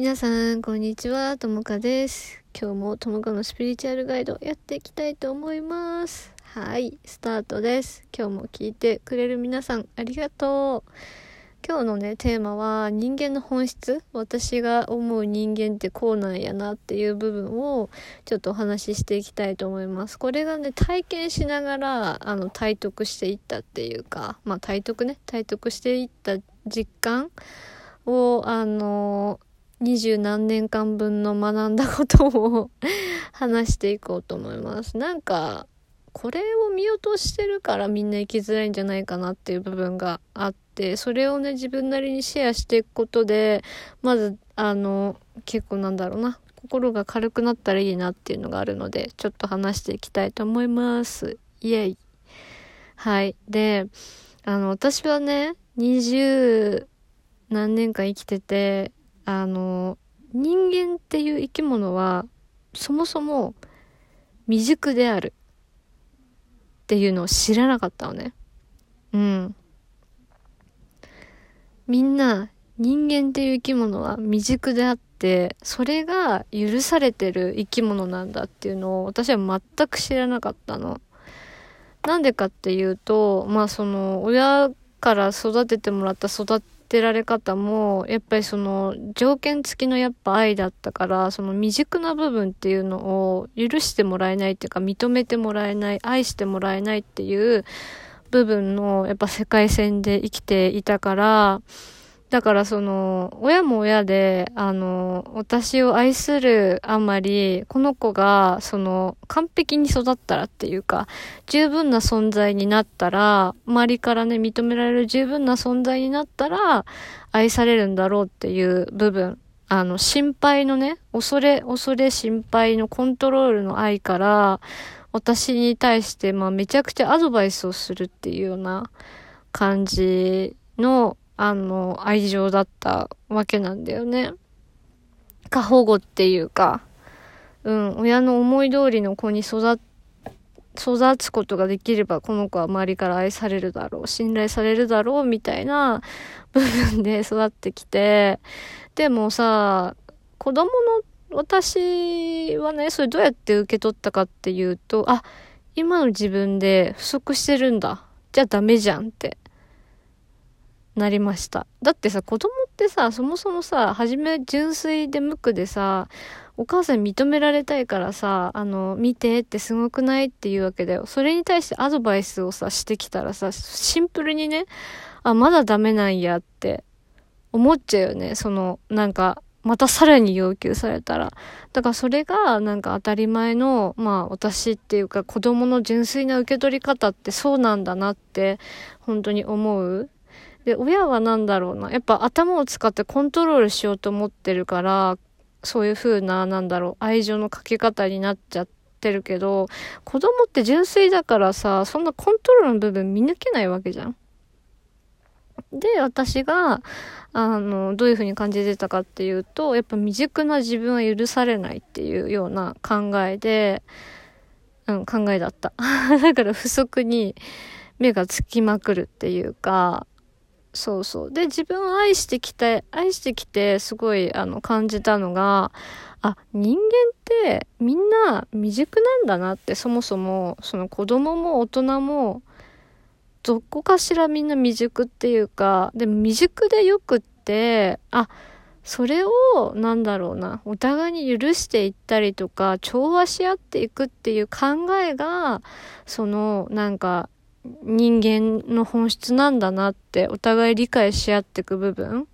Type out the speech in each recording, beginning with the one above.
皆さん、こんにちは。ともかです。今日もともかのスピリチュアルガイドやっていきたいと思います。はい、スタートです。今日も聞いてくれる皆さん、ありがとう。今日のね、テーマは人間の本質。私が思う人間ってこうなんやなっていう部分をちょっとお話ししていきたいと思います。これがね、体験しながら、あの、体得していったっていうか、まあ体得ね、体得していった実感を、あの、二十何年間分の学んだことを話していこうと思います。なんか、これを見落としてるからみんな生きづらいんじゃないかなっていう部分があって、それをね、自分なりにシェアしていくことで、まず、あの、結構なんだろうな、心が軽くなったらいいなっていうのがあるので、ちょっと話していきたいと思います。イエイ。はい。で、あの、私はね、二十何年間生きてて、あの、人間っていう生き物は、そもそも未熟であるっていうのを知らなかったのね。うん。みんな、人間っていう生き物は未熟であって、それが許されてる生き物なんだっていうのを私は全く知らなかったの。なんでかっていうと、まあその、親から育ててもらった育てられ方も、やっぱりその条件付きのやっぱ愛だったから、その未熟な部分っていうのを許してもらえないっていうか認めてもらえない、愛してもらえないっていう部分のやっぱ世界線で生きていたから、だからその、親も親で、あの、私を愛するあまり、この子が、その、完璧に育ったらっていうか、十分な存在になったら、周りからね、認められる十分な存在になったら、愛されるんだろうっていう部分。あの、心配のね、恐れ、恐れ、心配のコントロールの愛から、私に対して、まあ、めちゃくちゃアドバイスをするっていうような感じの、あの、愛情だったわけなんだよね。過保護っていうか、うん、親の思い通りの子に育育つことができればこの子は周りから愛されるだろう、信頼されるだろうみたいな部分で育ってきて、でもさ、子供の私はね、それどうやって受け取ったかっていうと、あ、今の自分で不足してるんだ。じゃあダメじゃんってなりました。だってさ、子供ってさ、そもそもさ、はじめ純粋で無垢でさ、お母さん認められたいからさ、あの、見てってすごくないっていうわけだよ。それに対してアドバイスをさ、してきたらさ、シンプルにね、あ、まだダメなんやって思っちゃうよね。その、なんか、またさらに要求されたら。だからそれがなんか当たり前の、まあ私っていうか子供の純粋な受け取り方ってそうなんだなって本当に思う。で、親は何だろうな。やっぱ頭を使ってコントロールしようと思ってるから、そういう風な、なんだろう、愛情のかけ方になっちゃってるけど、子供って純粋だからさ、そんなコントロールの部分見抜けないわけじゃん。で、私が、あの、どういう風に感じてたかっていうと、やっぱ未熟な自分は許されないっていうような考えで、うん、考えだった。だから不足に目がつきまくるっていうか、そうそう。で、自分を愛してきて、愛してきて、すごい、あの、感じたのが、あ、人間ってみんな未熟なんだなって、そもそも、その子供も大人も、どこかしらみんな未熟っていうか、で未熟でよくって、あ、それを、なんだろうな、お互いに許していったりとか、調和し合っていくっていう考えが、その、なんか、人間の本質なんだなってお互い理解し合っていく部分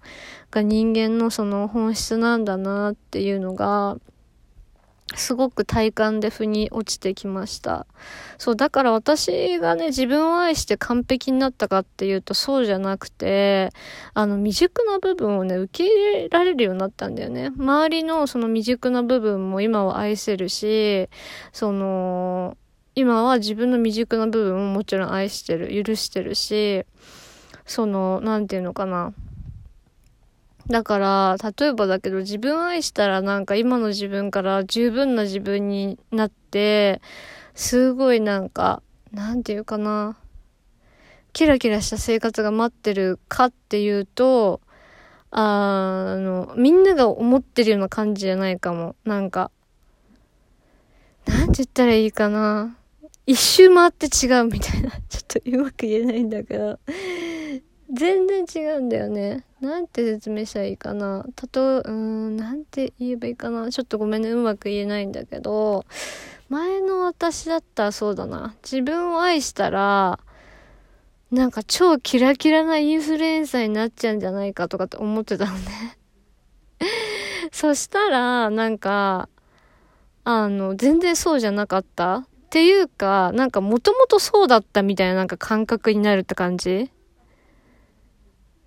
が人間のその本質なんだなっていうのがすごく体感で腑に落ちてきました。そう、だから私がね、自分を愛して完璧になったかっていうとそうじゃなくて、あの未熟な部分をね、受け入れられるようになったんだよね。周りのその未熟な部分も今は愛せるし、その、今は自分の未熟な部分ももちろん愛してる、許してるし、その、なんていうのかな。だから、例えばだけど自分愛したらなんか今の自分から十分な自分になって、すごいなんか、なんていうかな。キラキラした生活が待ってるかっていうと、あの、みんなが思ってるような感じじゃないかも。なんか、なんて言ったらいいかな。一周回って違うみたいな。ちょっとうまく言えないんだけど。全然違うんだよね。なんて説明したらいいかな。たと、うーん、なんて言えばいいかな。ちょっとごめんね、うまく言えないんだけど、前の私だったらそうだな。自分を愛したら、なんか超キラキラなインフルエンサーになっちゃうんじゃないかとかって思ってたのね そしたら、なんか、あの、全然そうじゃなかったっていうか、なんかもともとそうだったみたいななんか感覚になるって感じ？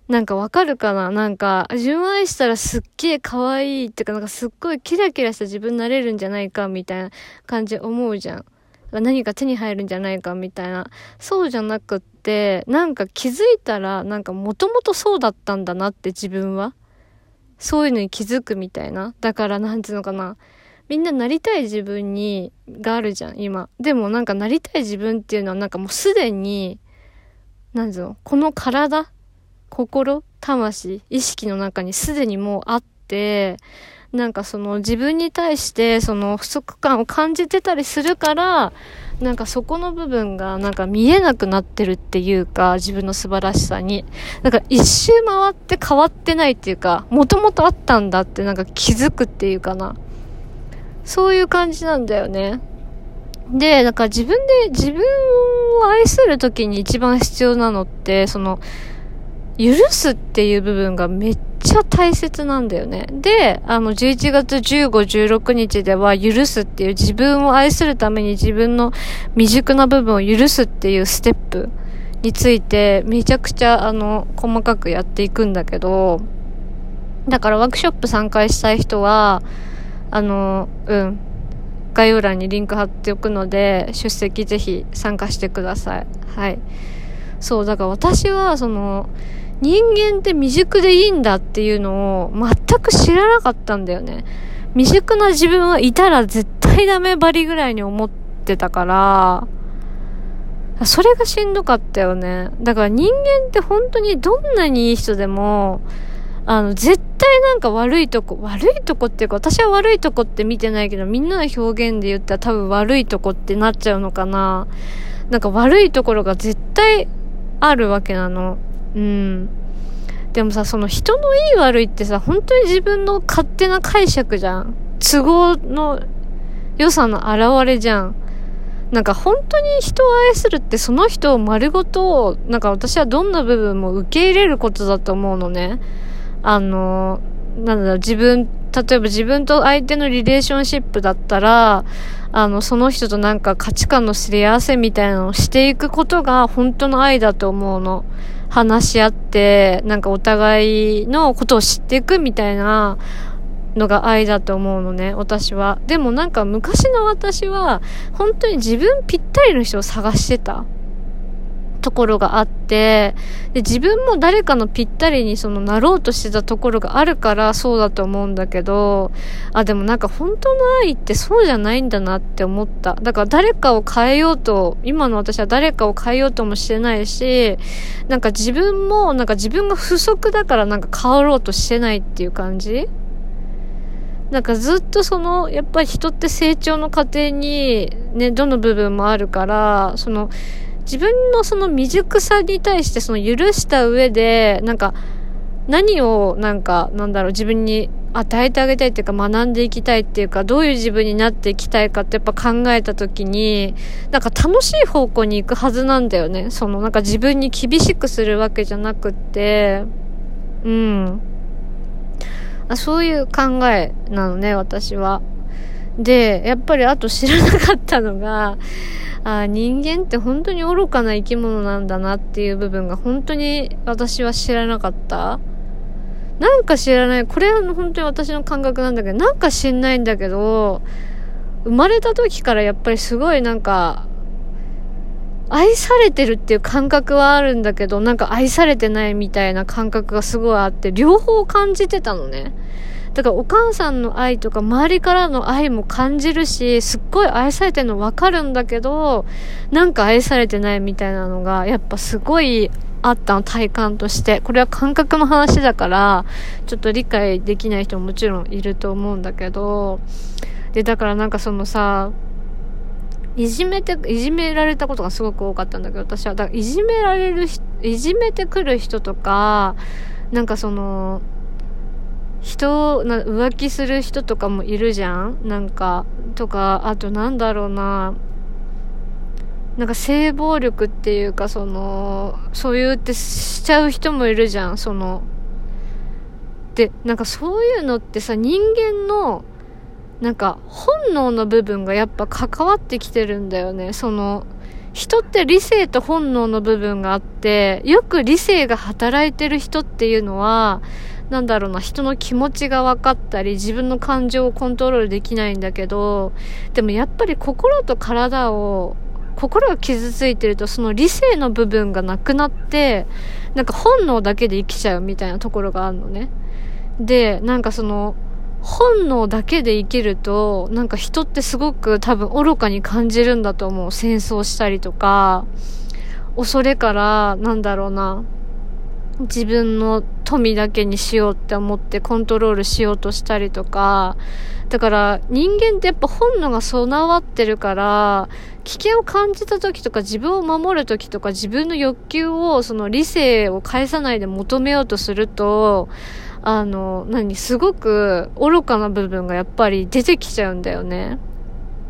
なんかわかるかな？なんか、自分愛したらすっげえ可愛いっていうか、なんかすっごいキラキラした自分になれるんじゃないかみたいな感じ思うじゃん。何か手に入るんじゃないかみたいな。そうじゃなくって、なんか気づいたら、なんかもともとそうだったんだなって自分は。そういうのに気づくみたいな。だからなんていうのかな。みんななりたい自分に、があるじゃん、今。でもなんかなりたい自分っていうのはなんかもうすでに、なんつうの、この体心魂意識の中にすでにもうあって、なんかその自分に対してその不足感を感じてたりするから、なんかそこの部分がなんか見えなくなってるっていうか、自分の素晴らしさに。なんか一周回って変わってないっていうか、もともとあったんだってなんか気づくっていうかな。そういう感じなんだよね。で、なんか自分で自分を愛するときに一番必要なのって、その、許すっていう部分がめっちゃ大切なんだよね。で、あの、11月15、16日では許すっていう自分を愛するために自分の未熟な部分を許すっていうステップについてめちゃくちゃあの、細かくやっていくんだけど、だからワークショップ参加したい人は、あの、うん、概要欄にリンク貼っておくので、出席ぜひ参加してください。はい。そう、だから私は、その、人間って未熟でいいんだっていうのを全く知らなかったんだよね。未熟な自分はいたら絶対ダメバリぐらいに思ってたから、それがしんどかったよね。だから人間って本当にどんなにいい人でも、あの、絶対なんか悪いとこ、悪いとこっていうか、私は悪いとこって見てないけど、みんなの表現で言ったら多分悪いとこってなっちゃうのかな。なんか悪いところが絶対あるわけなの。うん。でもさ、その人のいい悪いってさ、本当に自分の勝手な解釈じゃん。都合の良さの表れじゃん。なんか本当に人を愛するってその人を丸ごと、なんか私はどんな部分も受け入れることだと思うのね。あの、なんだろう、自分、例えば自分と相手のリレーションシップだったら、あの、その人となんか価値観のすり合わせみたいなのをしていくことが本当の愛だと思うの。話し合って、なんかお互いのことを知っていくみたいなのが愛だと思うのね、私は。でもなんか昔の私は、本当に自分ぴったりの人を探してた。ところがあって、で、自分も誰かのぴったりにそのなろうとしてたところがあるからそうだと思うんだけど、あ、でもなんか本当の愛ってそうじゃないんだなって思った。だから誰かを変えようと、今の私は誰かを変えようともしてないし、なんか自分もなんか自分が不足だからなんか変わろうとしてないっていう感じなんかずっとその、やっぱり人って成長の過程にね、どの部分もあるから、その、自分のその未熟さに対してその許した上で、なんか、何をなんか、なんだろう、自分に与えてあげたいっていうか学んでいきたいっていうか、どういう自分になっていきたいかってやっぱ考えた時に、なんか楽しい方向に行くはずなんだよね。そのなんか自分に厳しくするわけじゃなくって、うん。あそういう考えなのね、私は。で、やっぱりあと知らなかったのが、あ人間って本当に愚かな生き物なんだなっていう部分が本当に私は知らなかった。なんか知らない。これは本当に私の感覚なんだけど、なんか知んないんだけど、生まれた時からやっぱりすごいなんか、愛されてるっていう感覚はあるんだけど、なんか愛されてないみたいな感覚がすごいあって、両方感じてたのね。だからお母さんの愛とか周りからの愛も感じるし、すっごい愛されてるのわかるんだけど、なんか愛されてないみたいなのが、やっぱすごいあったの、体感として。これは感覚の話だから、ちょっと理解できない人ももちろんいると思うんだけど、で、だからなんかそのさ、いじめて、いじめられたことがすごく多かったんだけど、私は。だからいじめられるいじめてくる人とか、なんかその、人な浮気する人とかもいるじゃん。なんかとかあとなんだろうな。なんか性暴力っていうかそのそういうってしちゃう人もいるじゃん。そのでなんかそういうのってさ人間のなんか本能の部分がやっぱ関わってきてるんだよね。その人って理性と本能の部分があってよく理性が働いてる人っていうのはなんだろうな、人の気持ちが分かったり、自分の感情をコントロールできないんだけど、でもやっぱり心と体を、心が傷ついてると、その理性の部分がなくなって、なんか本能だけで生きちゃうみたいなところがあるのね。で、なんかその、本能だけで生きると、なんか人ってすごく多分愚かに感じるんだと思う。戦争したりとか、恐れから、なんだろうな、自分の富だけにしようって思ってコントロールしようとしたりとか、だから人間ってやっぱ本能が備わってるから、危険を感じた時とか自分を守る時とか自分の欲求をその理性を返さないで求めようとすると、あの、何、すごく愚かな部分がやっぱり出てきちゃうんだよね。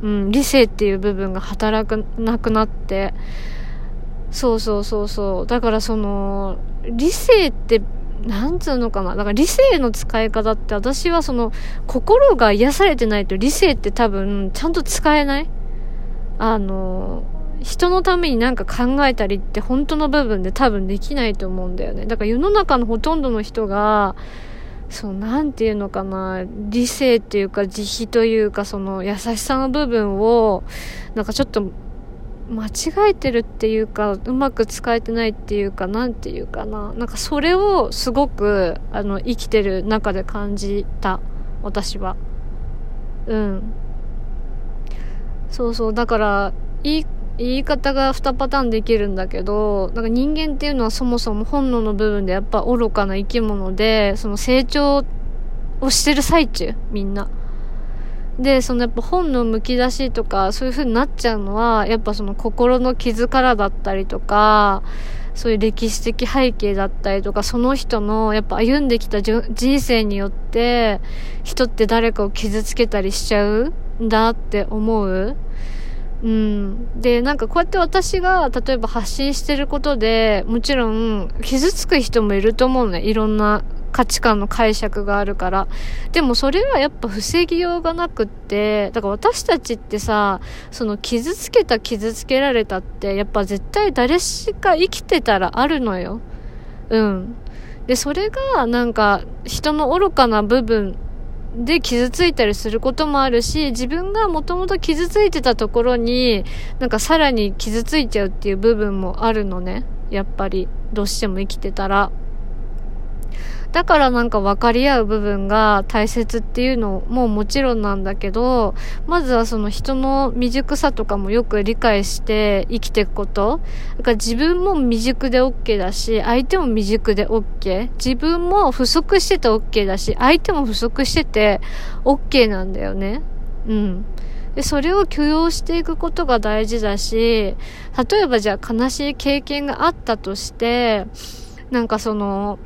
うん、理性っていう部分が働かなくなって。そうそうそうそう。だからその、理性って、なんつうのかな。だから理性の使い方って私はその、心が癒されてないと理性って多分、ちゃんと使えないあの、人のためになんか考えたりって本当の部分で多分できないと思うんだよね。だから世の中のほとんどの人が、そう、なんていうのかな、理性っていうか慈悲というかその優しさの部分を、なんかちょっと間違えてるっていうか、うまく使えてないっていうか、なんていうかな。なんかそれをすごく、あの、生きてる中で感じた。私は。うん。そうそう。だから、言い、言い方が2パターンできるんだけど、なんか人間っていうのはそもそも本能の部分でやっぱ愚かな生き物で、その成長をしてる最中、みんな。で、そのやっぱ本の剥き出しとか、そういう風になっちゃうのは、やっぱその心の傷からだったりとか、そういう歴史的背景だったりとか、その人のやっぱ歩んできた人生によって、人って誰かを傷つけたりしちゃうんだって思う。うん。で、なんかこうやって私が、例えば発信してることで、もちろん、傷つく人もいると思うね。いろんな価値観の解釈があるから。でもそれはやっぱ防ぎようがなくって、だから私たちってさ、その傷つけた傷つけられたって、やっぱ絶対誰しか生きてたらあるのよ。うん。で、それがなんか人の愚かな部分で傷ついたりすることもあるし、自分がもともと傷ついてたところに、なんかさらに傷ついちゃうっていう部分もあるのね。やっぱり、どうしても生きてたら。だからなんか分かり合う部分が大切っていうのももちろんなんだけど、まずはその人の未熟さとかもよく理解して生きていくこと。だから自分も未熟で OK だし、相手も未熟で OK。自分も不足してて OK だし、相手も不足してて OK なんだよね。うん。で、それを許容していくことが大事だし、例えばじゃあ悲しい経験があったとして、なんかその、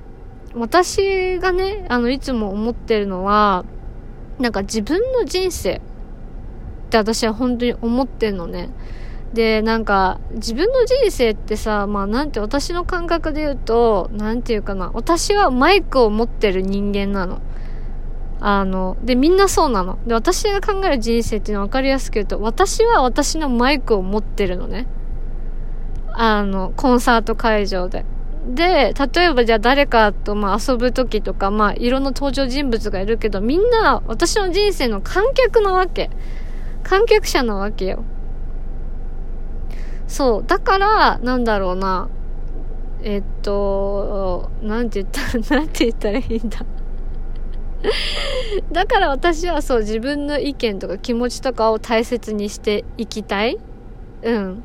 私がね、あの、いつも思ってるのは、なんか自分の人生って私は本当に思ってんのね。で、なんか、自分の人生ってさ、まあなんて私の感覚で言うと、なんていうかな、私はマイクを持ってる人間なの。あの、で、みんなそうなの。で、私が考える人生っていうのは分かりやすく言うと、私は私のマイクを持ってるのね。あの、コンサート会場で。で、例えばじゃあ誰かとまあ遊ぶ時とか、まあいろんな登場人物がいるけど、みんな私の人生の観客なわけ。観客者なわけよ。そう。だから、なんだろうな。えっと、なんて言ったら、なんて言ったらいいんだ。だから私はそう自分の意見とか気持ちとかを大切にしていきたい。うん。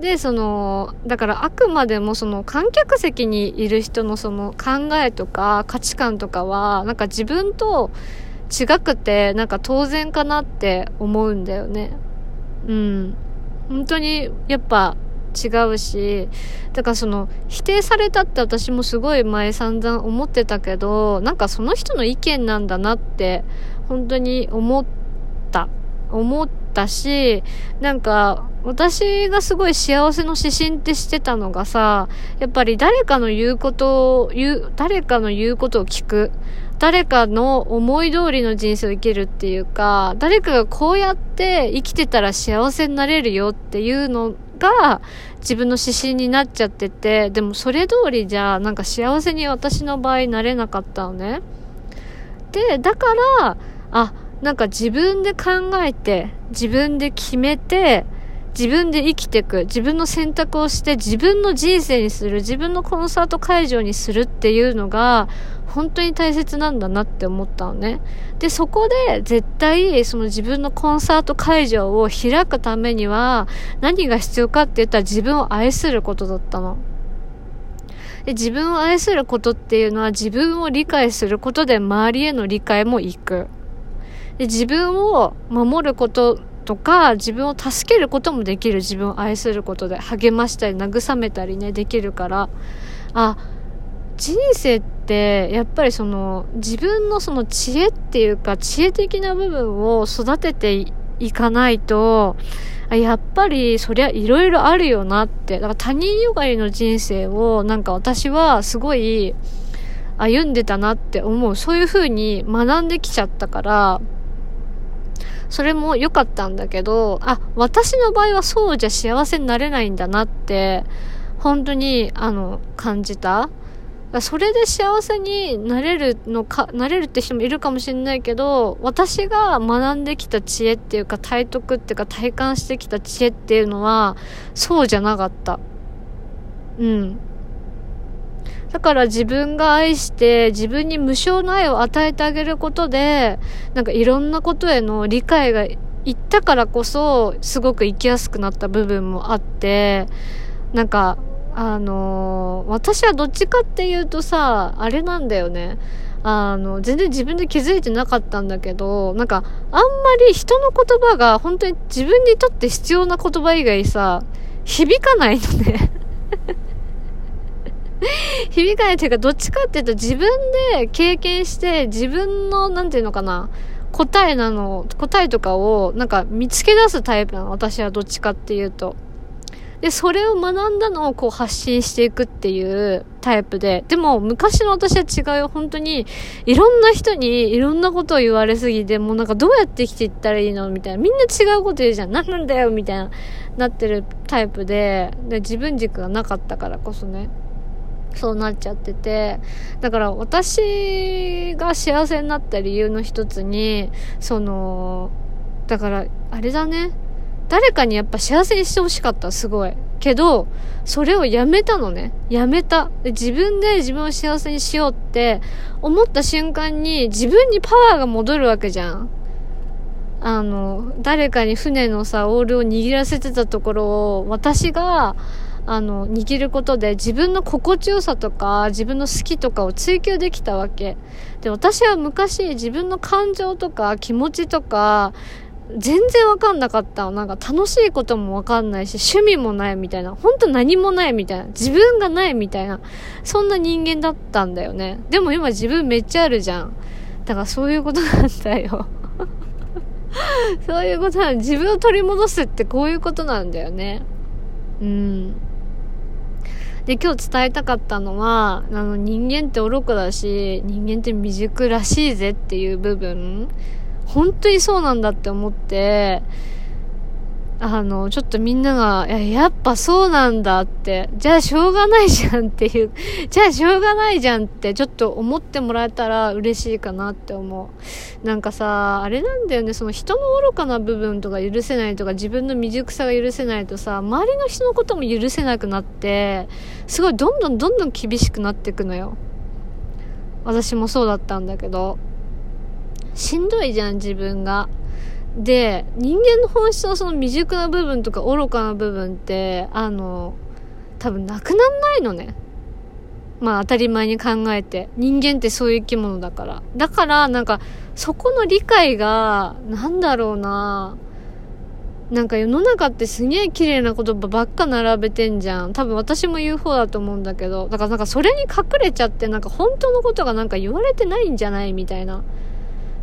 で、その、だからあくまでもその観客席にいる人のその考えとか価値観とかは、なんか自分と違くて、なんか当然かなって思うんだよね。うん。本当に、やっぱ、違うし、だからその、否定されたって私もすごい前散々思ってたけど、なんかその人の意見なんだなって、本当に思った。思ったし、なんか、私がすごい幸せの指針ってしてたのがさ、やっぱり誰かの言うことを、言う、誰かの言うことを聞く。誰かの思い通りの人生を生きるっていうか、誰かがこうやって生きてたら幸せになれるよっていうのが自分の指針になっちゃってて、でもそれ通りじゃなんか幸せに私の場合なれなかったのね。で、だから、あ、なんか自分で考えて、自分で決めて、自分で生きていく、自分の選択をして自分の人生にする、自分のコンサート会場にするっていうのが本当に大切なんだなって思ったのね。で、そこで絶対その自分のコンサート会場を開くためには何が必要かって言ったら自分を愛することだったの。で自分を愛することっていうのは自分を理解することで周りへの理解もいく。で自分を守ることとか、自分を助けることもできる。自分を愛することで。励ましたり、慰めたりね、できるから。あ、人生って、やっぱりその、自分のその知恵っていうか、知恵的な部分を育てていかないと、やっぱりそりゃいろいろあるよなって。だから他人よがりの人生をなんか私はすごい歩んでたなって思う。そういう風に学んできちゃったから、それも良かったんだけど、あ、私の場合はそうじゃ幸せになれないんだなって、本当に、あの、感じた。それで幸せになれるのか、なれるって人もいるかもしれないけど、私が学んできた知恵っていうか、体得っていうか、体感してきた知恵っていうのは、そうじゃなかった。うん。だから自分が愛して自分に無償の愛を与えてあげることで、なんかいろんなことへの理解がいったからこそ、すごく生きやすくなった部分もあって、なんか、あのー、私はどっちかっていうとさ、あれなんだよね。あの、全然自分で気づいてなかったんだけど、なんか、あんまり人の言葉が本当に自分にとって必要な言葉以外さ、響かないのね 響かないというか、どっちかっていうと自分で経験して自分の、なんていうのかな、答えなの、答えとかをなんか見つけ出すタイプなの。私はどっちかっていうと。で、それを学んだのをこう発信していくっていうタイプで。でも、昔の私は違うよ。本当に、いろんな人にいろんなことを言われすぎて、もうなんかどうやって生きていったらいいの？みたいな。みんな違うこと言うじゃん。何なんだよ？みたいな、なってるタイプで、で、自分軸がなかったからこそね。そうなっちゃってて、だから私が幸せになった理由の一つに、その、だから、あれだね。誰かにやっぱ幸せにしてほしかった、すごい。けど、それをやめたのね。やめた。自分で自分を幸せにしようって思った瞬間に自分にパワーが戻るわけじゃん。あの、誰かに船のさ、オールを握らせてたところを私が、あの、握ることで自分の心地よさとか、自分の好きとかを追求できたわけ。で、私は昔自分の感情とか気持ちとか、全然わかんなかった。なんか楽しいこともわかんないし、趣味もないみたいな。ほんと何もないみたいな。自分がないみたいな。そんな人間だったんだよね。でも今自分めっちゃあるじゃん。だからそういうことなんだよ。そういうことなん自分を取り戻すってこういうことなんだよね。うん。で、今日伝えたかったのは、あの、人間って愚かだし、人間って未熟らしいぜっていう部分、本当にそうなんだって思って、あの、ちょっとみんなが、や、やっぱそうなんだって、じゃあしょうがないじゃんっていう、じゃあしょうがないじゃんって、ちょっと思ってもらえたら嬉しいかなって思う。なんかさ、あれなんだよね、その人の愚かな部分とか許せないとか、自分の未熟さが許せないとさ、周りの人のことも許せなくなって、すごいどんどんどんどん厳しくなっていくのよ。私もそうだったんだけど、しんどいじゃん、自分が。で、人間の本質のその未熟な部分とか愚かな部分って、あの、多分なくなんないのね。まあ当たり前に考えて。人間ってそういう生き物だから。だからなんかそこの理解が、なんだろうななんか世の中ってすげえ綺麗な言葉ばっか並べてんじゃん。多分私も言う方だと思うんだけど。だからなんかそれに隠れちゃってなんか本当のことがなんか言われてないんじゃないみたいな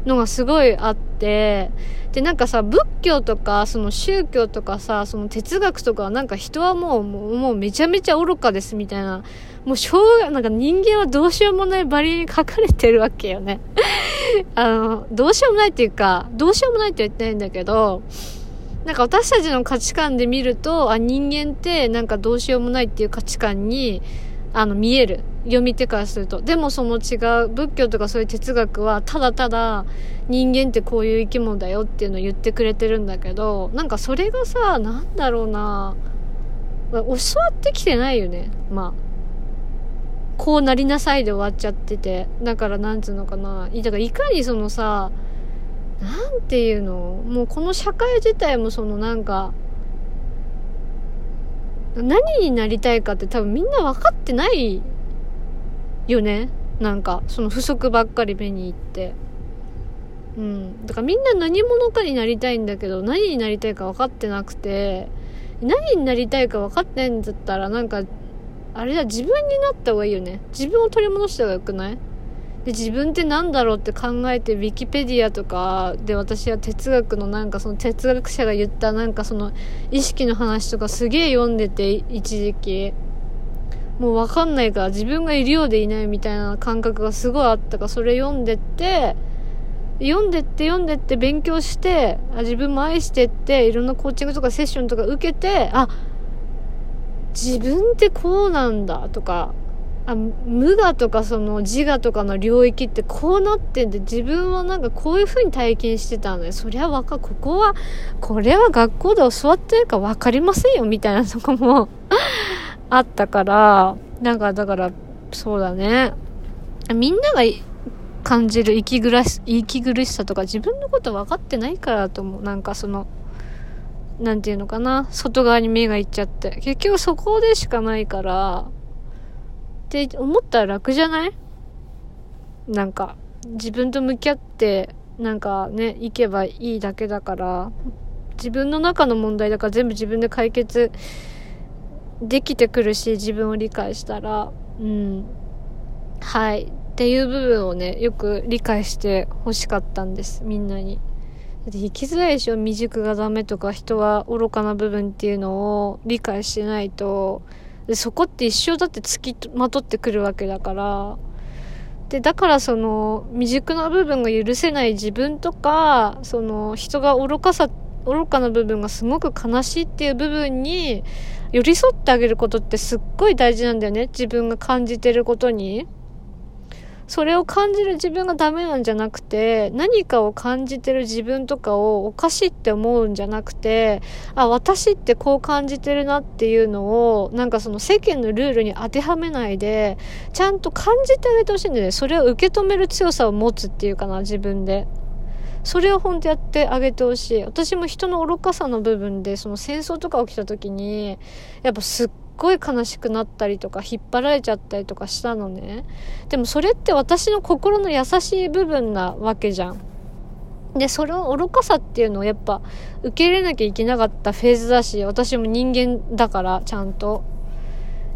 のがすごいあって。でなんかさ、仏教とかその宗教とかさ、その哲学とかなんか人はもうもうもうめちゃめちゃ愚かですみたいな。もうしょうが、なんか人間はどうしようもないバリに書かれてるわけよね。あの、どうしようもないっていうか、どうしようもないって言ってないんだけど、なんか私たちの価値観で見ると、あ、人間ってなんかどうしようもないっていう価値観に、あの、見える。読み手からすると。でもその違う、仏教とかそういう哲学は、ただただ人間ってこういう生き物だよっていうのを言ってくれてるんだけど、なんかそれがさ、なんだろうな教わってきてないよね。まあ。こうなりなさいで終わっちゃってて。だからなんつうのかな。だからいかにそのさ、なんていうのもうこの社会自体もそのなんか、何になりたいかって多分みんな分かってないよね。なんか、その不足ばっかり目に行って。うん。だからみんな何者かになりたいんだけど、何になりたいか分かってなくて、何になりたいか分かってんだったら、なんか、あれだ、自分になった方がいいよね。自分を取り戻した方がよくない？で自分って何だろうって考えてウィキペディアとかで私は哲学のなんかその哲学者が言ったなんかその意識の話とかすげえ読んでて一時期。もう分かんないから自分がいるようでいないみたいな感覚がすごいあったからそれ読んでって読んでって読んでって勉強してあ自分も愛してっていろんなコーチングとかセッションとか受けてあ自分ってこうなんだとかあ無我とかその自我とかの領域ってこうなってんで自分はなんかこういう風に体験してたのよ。そりゃわかここはこれは学校で教わってるか分かりませんよみたいなとこも あったから。なんかだからそうだね。みんなが感じる息苦し息苦しさとか自分のこと分かってないからと思う。なんかそのなんていうのかな。外側に目がいっちゃって。結局そこでしかないから。って思ったら楽じゃない？なんか、自分と向き合って、なんかね、行けばいいだけだから、自分の中の問題だから全部自分で解決できてくるし、自分を理解したら、うん。はい。っていう部分をね、よく理解して欲しかったんです、みんなに。だって生きづらいでしょ未熟がダメとか人は愚かな部分っていうのを理解しないと、でそこって一生だってつきまとってくるわけだからでだからその未熟な部分が許せない自分とかその人が愚かさ愚かな部分がすごく悲しいっていう部分に寄り添ってあげることってすっごい大事なんだよね自分が感じてることに。それを感じる自分がダメなんじゃなくて、何かを感じてる自分とかをおかしいって思うんじゃなくて、あ、私ってこう感じてるなっていうのを、なんかその世間のルールに当てはめないで、ちゃんと感じてあげてほしいんだよね。それを受け止める強さを持つっていうかな、自分で。それを本当やってあげてほしい。私も人の愚かさの部分で、その戦争とか起きた時に、やっぱすっごい悲しくなったりとか引っ張られちゃったりとかしたのね。でもそれって私の心の優しい部分なわけじゃん。でその愚かさっていうのをやっぱ受け入れなきゃいけなかったフェーズだし私も人間だからちゃんと。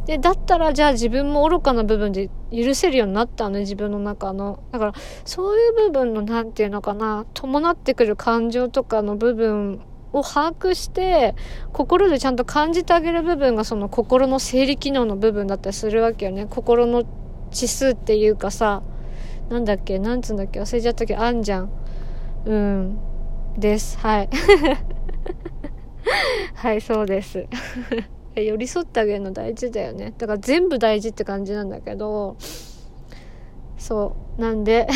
でだったらじゃあ自分も愚かな部分で許せるようになったのね自分の中の。だからそういう部分の何て言うのかな伴ってくる感情とかの部分を把握して心でちゃんと感じてあげる部分がその心の生理機能の部分だったりするわけよね。心の指数っていうかさなんだっけなんつうんだっけ忘れちゃったけどあんじゃん。うん。です。はい。はいそうです。寄り添ってあげるの大事だよね。だから全部大事って感じなんだけど。そう。なんで。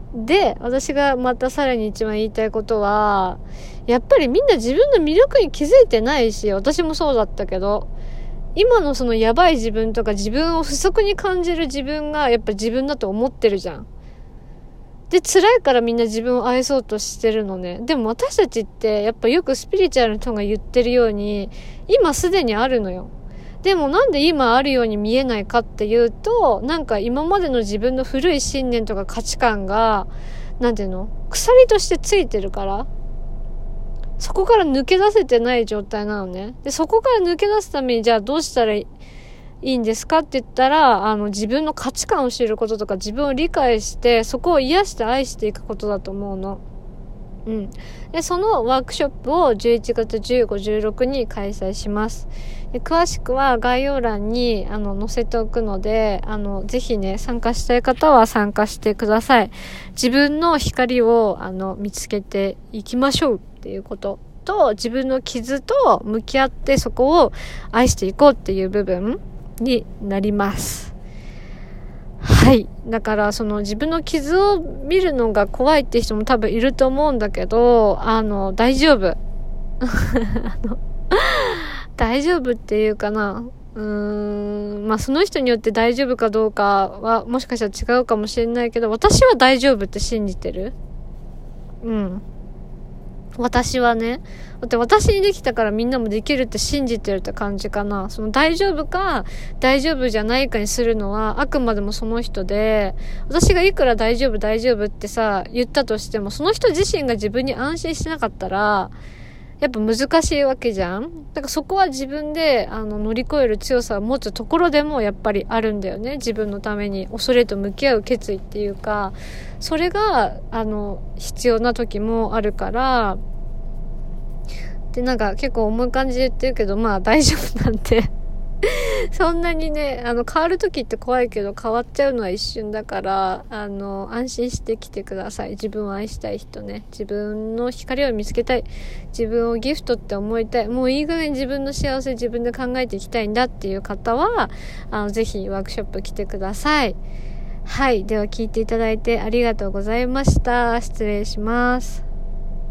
で、私がまたさらに一番言いたいことは、やっぱりみんな自分の魅力に気づいてないし、私もそうだったけど、今のそのやばい自分とか自分を不足に感じる自分がやっぱ自分だと思ってるじゃん。で、辛いからみんな自分を愛そうとしてるのね。でも私たちってやっぱよくスピリチュアルの人が言ってるように、今すでにあるのよ。でもなんで今あるように見えないかっていうと、なんか今までの自分の古い信念とか価値観が、なんていうの鎖としてついてるから。そこから抜け出せてない状態なのね。で、そこから抜け出すためにじゃあどうしたらいいんですかって言ったら、あの、自分の価値観を知ることとか、自分を理解して、そこを癒して愛していくことだと思うの。うん。で、そのワークショップを11月15、16に開催します。で詳しくは概要欄に、あの、載せておくので、あの、ぜひね、参加したい方は参加してください。自分の光を、あの、見つけていきましょうっていうことと、自分の傷と向き合ってそこを愛していこうっていう部分になります。はい。だから、その自分の傷を見るのが怖いって人も多分いると思うんだけど、あの、大丈夫。大丈夫っていうかな。うーん、まあその人によって大丈夫かどうかはもしかしたら違うかもしれないけど、私は大丈夫って信じてる。うん。私はね。だって私にできたからみんなもできるって信じてるって感じかな。その大丈夫か大丈夫じゃないかにするのはあくまでもその人で、私がいくら大丈夫大丈夫ってさ、言ったとしても、その人自身が自分に安心しなかったら、やっぱ難しいわけじゃん。だからそこは自分であの乗り越える強さを持つところでもやっぱりあるんだよね。自分のために恐れと向き合う決意っていうか、それがあの必要な時もあるから、でなんか結構重い感じで言ってるけど、まあ大丈夫なんて そんなにね、あの、変わる時って怖いけど、変わっちゃうのは一瞬だから、あの、安心してきてください。自分を愛したい人ね。自分の光を見つけたい。自分をギフトって思いたい。もういい加減自分の幸せ自分で考えていきたいんだっていう方は、あの、ぜひワークショップ来てください。はい。では聞いていただいてありがとうございました。失礼します。